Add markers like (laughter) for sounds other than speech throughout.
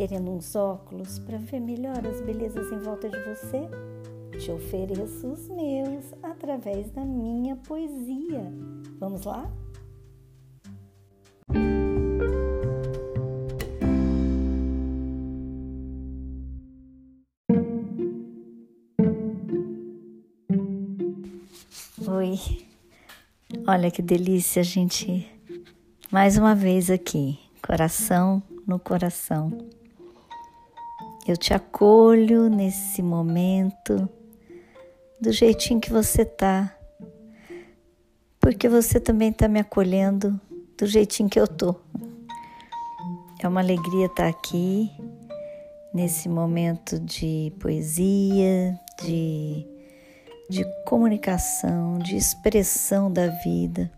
querendo uns óculos para ver melhor as belezas em volta de você? Te ofereço os meus através da minha poesia. Vamos lá? Oi, olha que delícia, gente. Mais uma vez aqui, coração no coração. Eu te acolho nesse momento do jeitinho que você tá, porque você também tá me acolhendo do jeitinho que eu tô. É uma alegria estar tá aqui nesse momento de poesia, de, de comunicação, de expressão da vida.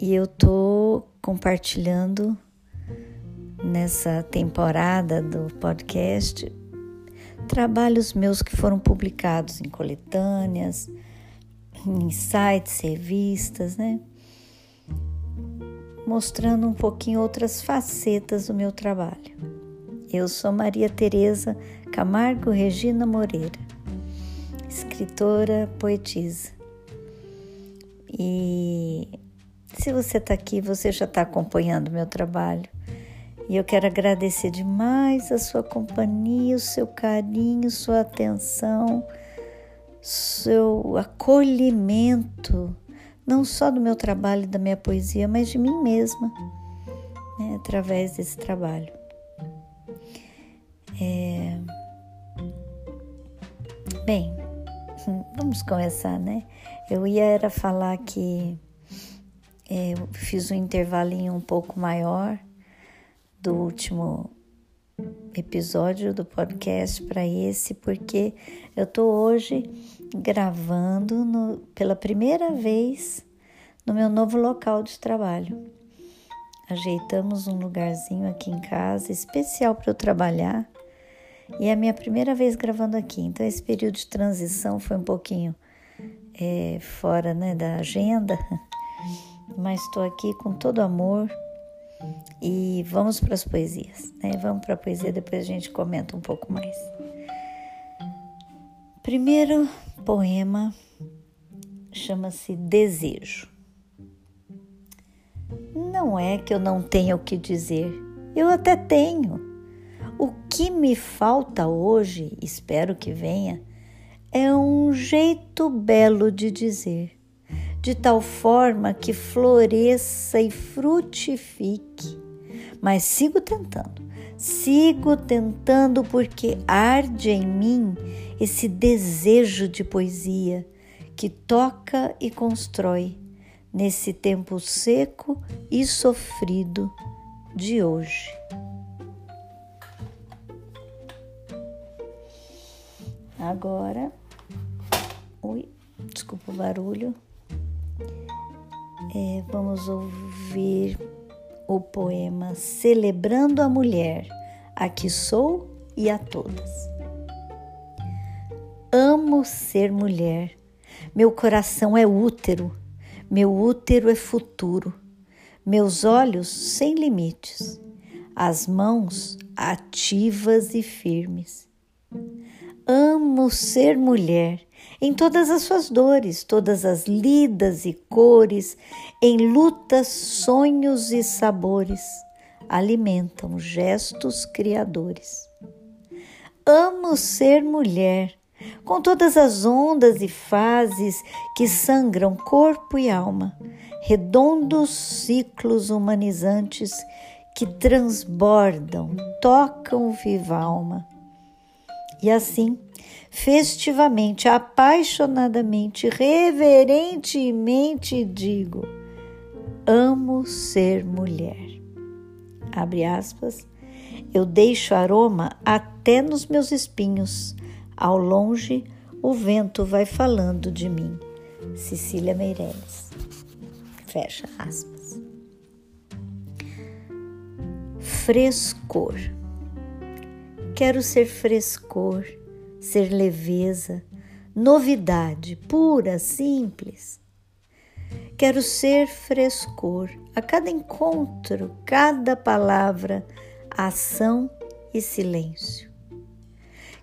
E eu tô compartilhando nessa temporada do podcast trabalhos meus que foram publicados em coletâneas, em sites, revistas, né? Mostrando um pouquinho outras facetas do meu trabalho. Eu sou Maria Tereza Camargo Regina Moreira, escritora, poetisa. E se você está aqui, você já está acompanhando meu trabalho. E eu quero agradecer demais a sua companhia, o seu carinho, sua atenção, seu acolhimento, não só do meu trabalho e da minha poesia, mas de mim mesma, né, através desse trabalho. É... Bem, (laughs) vamos começar, né? Eu ia era falar que é, fiz um intervalinho um pouco maior do último episódio do podcast para esse, porque eu estou hoje gravando no, pela primeira vez no meu novo local de trabalho. Ajeitamos um lugarzinho aqui em casa especial para eu trabalhar e é a minha primeira vez gravando aqui, então esse período de transição foi um pouquinho é, fora né, da agenda, (laughs) mas estou aqui com todo amor e vamos para as poesias, né? Vamos para a poesia, depois a gente comenta um pouco mais. Primeiro poema chama-se Desejo. Não é que eu não tenha o que dizer, eu até tenho. O que me falta hoje, espero que venha, é um jeito belo de dizer de tal forma que floresça e frutifique. Mas sigo tentando, sigo tentando porque arde em mim esse desejo de poesia que toca e constrói nesse tempo seco e sofrido de hoje. Agora, ui, desculpa o barulho é, vamos ouvir o poema Celebrando a Mulher, a que sou e a todas. Amo ser mulher, meu coração é útero, meu útero é futuro, meus olhos sem limites, as mãos ativas e firmes. Amo ser mulher em todas as suas dores, todas as lidas e cores, em lutas, sonhos e sabores, alimentam gestos criadores. Amo ser mulher, com todas as ondas e fases que sangram corpo e alma, redondos ciclos humanizantes que transbordam, tocam viva alma. E assim, festivamente, apaixonadamente, reverentemente digo: amo ser mulher. Abre aspas. Eu deixo aroma até nos meus espinhos. Ao longe, o vento vai falando de mim. Cecília Meirelles. Fecha aspas. Frescor. Quero ser frescor ser leveza, novidade pura, simples. Quero ser frescor a cada encontro, cada palavra, ação e silêncio.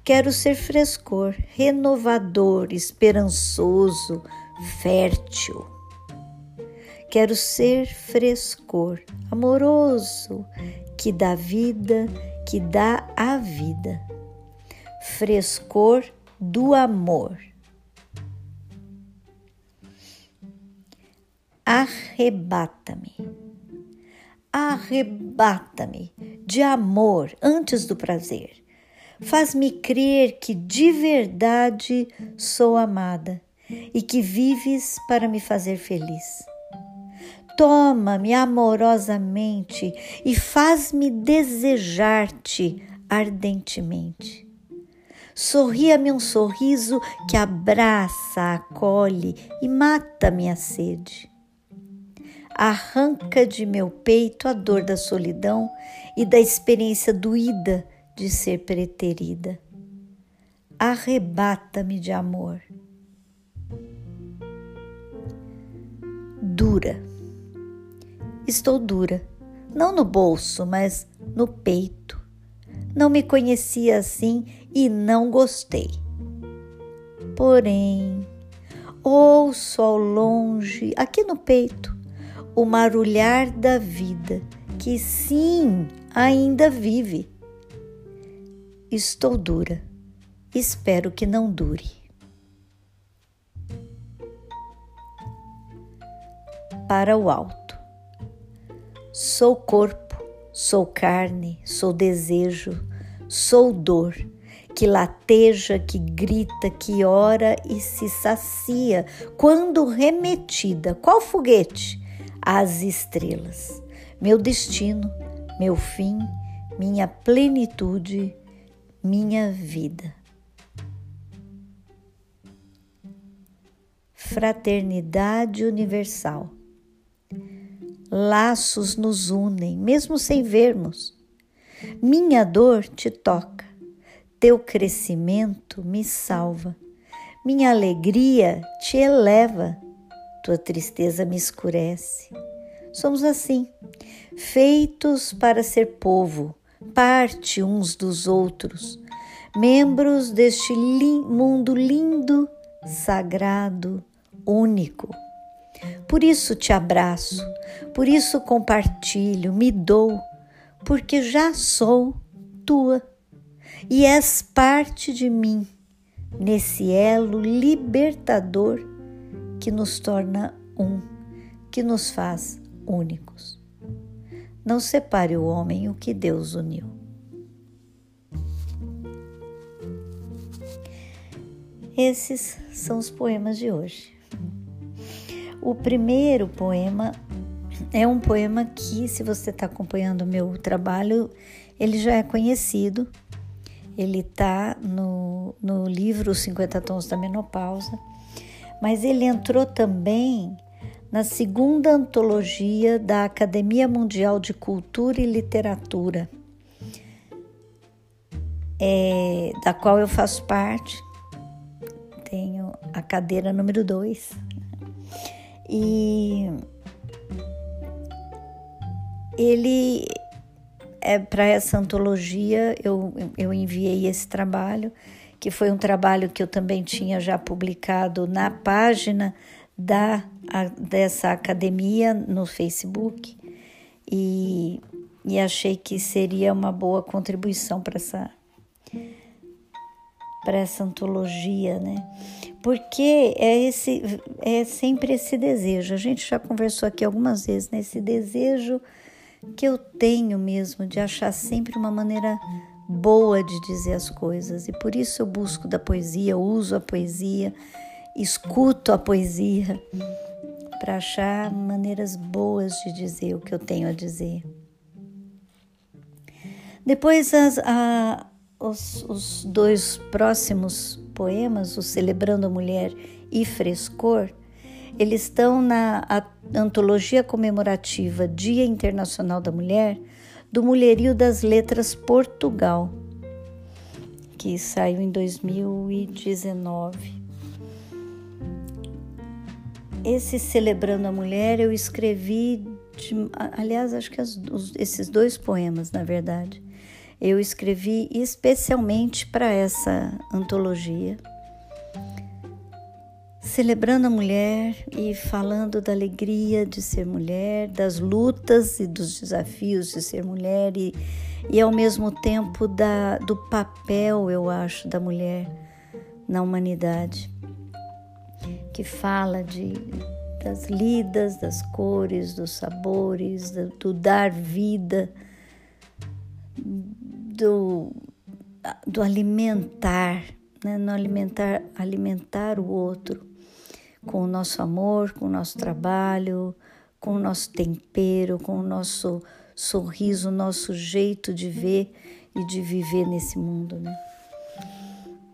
Quero ser frescor, renovador, esperançoso, fértil. Quero ser frescor, amoroso, que dá vida, que dá a vida. Frescor do amor. Arrebata-me. Arrebata-me de amor antes do prazer. Faz-me crer que de verdade sou amada e que vives para me fazer feliz. Toma-me amorosamente e faz-me desejar-te ardentemente. Sorria-me um sorriso que abraça, acolhe e mata minha sede. Arranca de meu peito a dor da solidão e da experiência doída de ser preterida. Arrebata-me de amor. Dura. Estou dura, não no bolso, mas no peito. Não me conhecia assim e não gostei. Porém, ouço ao longe, aqui no peito, o marulhar da vida, que sim, ainda vive. Estou dura, espero que não dure. Para o alto. Sou corpo, sou carne, sou desejo, sou dor que lateja, que grita, que ora e se sacia quando remetida, qual foguete? Às estrelas. Meu destino, meu fim, minha plenitude, minha vida. Fraternidade universal. Laços nos unem, mesmo sem vermos. Minha dor te toca, teu crescimento me salva. Minha alegria te eleva, tua tristeza me escurece. Somos assim, feitos para ser povo parte uns dos outros, membros deste li mundo lindo, sagrado, único. Por isso te abraço, por isso compartilho, me dou, porque já sou tua e és parte de mim, nesse elo libertador que nos torna um, que nos faz únicos. Não separe o homem o que Deus uniu. Esses são os poemas de hoje. O primeiro poema é um poema que, se você está acompanhando o meu trabalho, ele já é conhecido. Ele está no, no livro Os 50 Tons da Menopausa, mas ele entrou também na segunda antologia da Academia Mundial de Cultura e Literatura, é, da qual eu faço parte. Tenho a cadeira número 2. E ele é para essa antologia eu, eu enviei esse trabalho, que foi um trabalho que eu também tinha já publicado na página da, a, dessa academia no Facebook e, e achei que seria uma boa contribuição para essa para essa antologia, né? Porque é esse é sempre esse desejo. A gente já conversou aqui algumas vezes nesse né? desejo que eu tenho mesmo de achar sempre uma maneira boa de dizer as coisas e por isso eu busco da poesia, uso a poesia escuto a poesia para achar maneiras boas de dizer o que eu tenho a dizer. Depois, as, a, os, os dois próximos poemas, o Celebrando a Mulher e Frescor, eles estão na antologia comemorativa Dia Internacional da Mulher do Mulherio das Letras Portugal, que saiu em 2019. esse Celebrando a Mulher eu escrevi, de, aliás, acho que as, os, esses dois poemas, na verdade, eu escrevi especialmente para essa antologia, celebrando a mulher e falando da alegria de ser mulher, das lutas e dos desafios de ser mulher e, e ao mesmo tempo da, do papel, eu acho, da mulher na humanidade que fala de, das lidas, das cores, dos sabores, do, do dar vida, do, do alimentar, né? no alimentar, alimentar o outro com o nosso amor, com o nosso trabalho, com o nosso tempero, com o nosso sorriso, o nosso jeito de ver e de viver nesse mundo, né?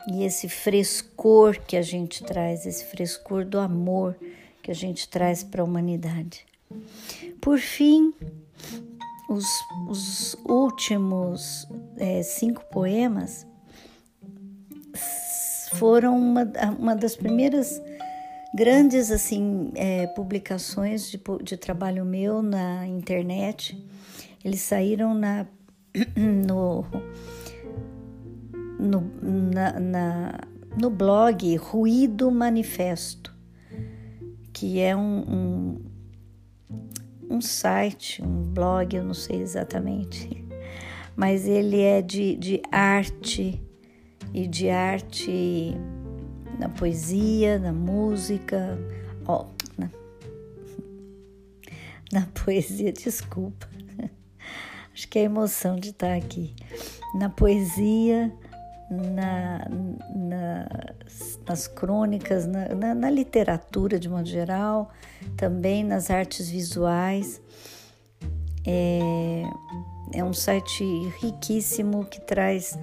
e esse frescor que a gente traz, esse frescor do amor que a gente traz para a humanidade. Por fim, os, os últimos é, cinco poemas foram uma, uma das primeiras grandes assim é, publicações de, de trabalho meu na internet. Eles saíram na, (clears throat) no no, na, na, no blog Ruído Manifesto, que é um, um, um site, um blog, eu não sei exatamente, (laughs) mas ele é de, de arte e de arte na poesia, na música, ó, na, (laughs) na poesia, (laughs) desculpa. Acho que é a emoção de estar aqui. Na poesia, na, na, nas crônicas, na, na, na, literatura de modo geral, também nas artes visuais. É, é um site riquíssimo que traz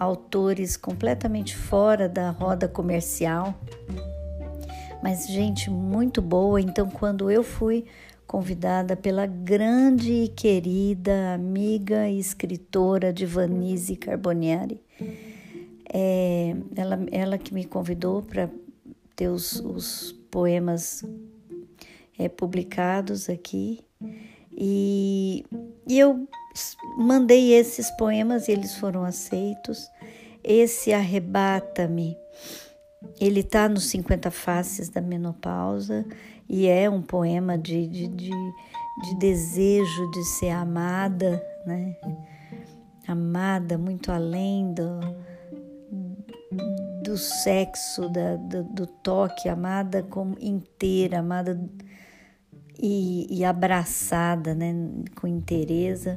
autores completamente fora da roda comercial, mas gente muito boa. Então, quando eu fui convidada pela grande e querida amiga e escritora Divanise Carbonieri, é, ela, ela que me convidou para ter os, os poemas é, publicados aqui e, e eu mandei esses poemas e eles foram aceitos. Esse Arrebata-me, ele está nos 50 Faces da Menopausa e é um poema de, de, de, de desejo de ser amada, né? Amada muito além do, do sexo, da, do, do toque, amada como inteira, amada e, e abraçada, né, com interesse.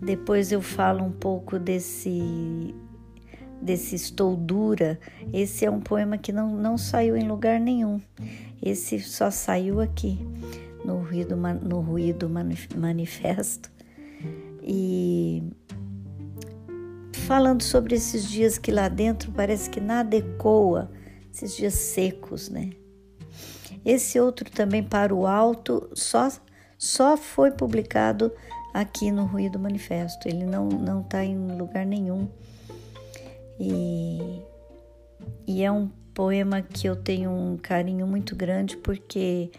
Depois eu falo um pouco desse desse Estou Dura. Esse é um poema que não, não saiu em lugar nenhum. Esse só saiu aqui no Ruído, no ruído Manifesto. E falando sobre esses dias que lá dentro parece que nada ecoa, esses dias secos, né? Esse outro também para o alto só só foi publicado aqui no Ruído Manifesto. Ele não não está em lugar nenhum. E, e é um poema que eu tenho um carinho muito grande porque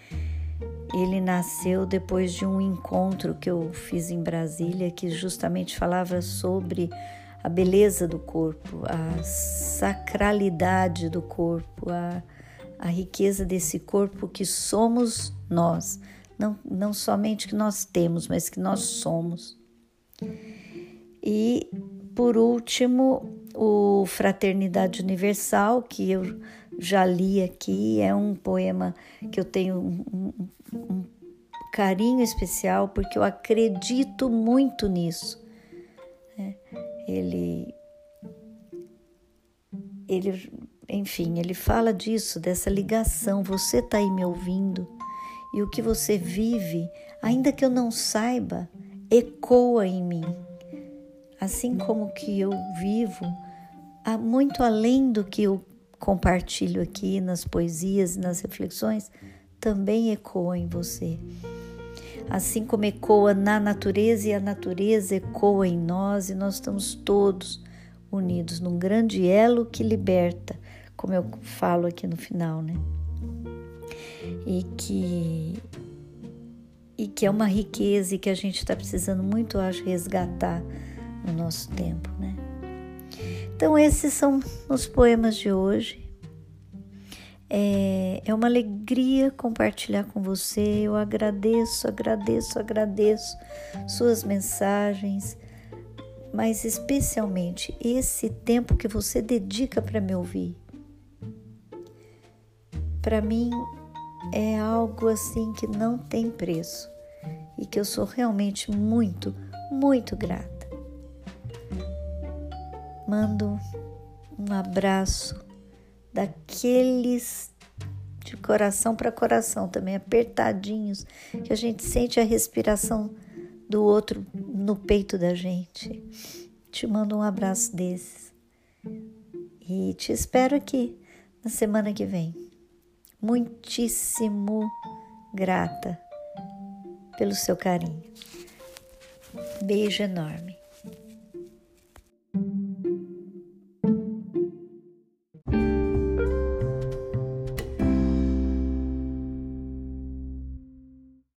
ele nasceu depois de um encontro que eu fiz em Brasília que justamente falava sobre a beleza do corpo, a sacralidade do corpo, a, a riqueza desse corpo que somos nós. Não, não somente que nós temos, mas que nós somos. E, por último, o Fraternidade Universal, que eu já li aqui, é um poema que eu tenho um, um, carinho especial, porque eu acredito muito nisso. É ele, ele, enfim, ele fala disso, dessa ligação. Você está aí me ouvindo e o que você vive, ainda que eu não saiba, ecoa em mim. Assim como que eu vivo, muito além do que eu compartilho aqui nas poesias e nas reflexões, também ecoa em você assim como ecoa na natureza e a natureza ecoa em nós, e nós estamos todos unidos num grande elo que liberta, como eu falo aqui no final, né? e que e que é uma riqueza e que a gente está precisando muito, acho, resgatar no nosso tempo, né? Então esses são os poemas de hoje. É, é uma alegria compartilhar com você. Eu agradeço, agradeço, agradeço suas mensagens, mas especialmente esse tempo que você dedica para me ouvir. Para mim é algo assim que não tem preço e que eu sou realmente muito, muito grata. Mando um abraço daqueles de coração para coração também, apertadinhos, que a gente sente a respiração do outro no peito da gente. Te mando um abraço desses e te espero aqui na semana que vem. Muitíssimo grata pelo seu carinho. Beijo enorme.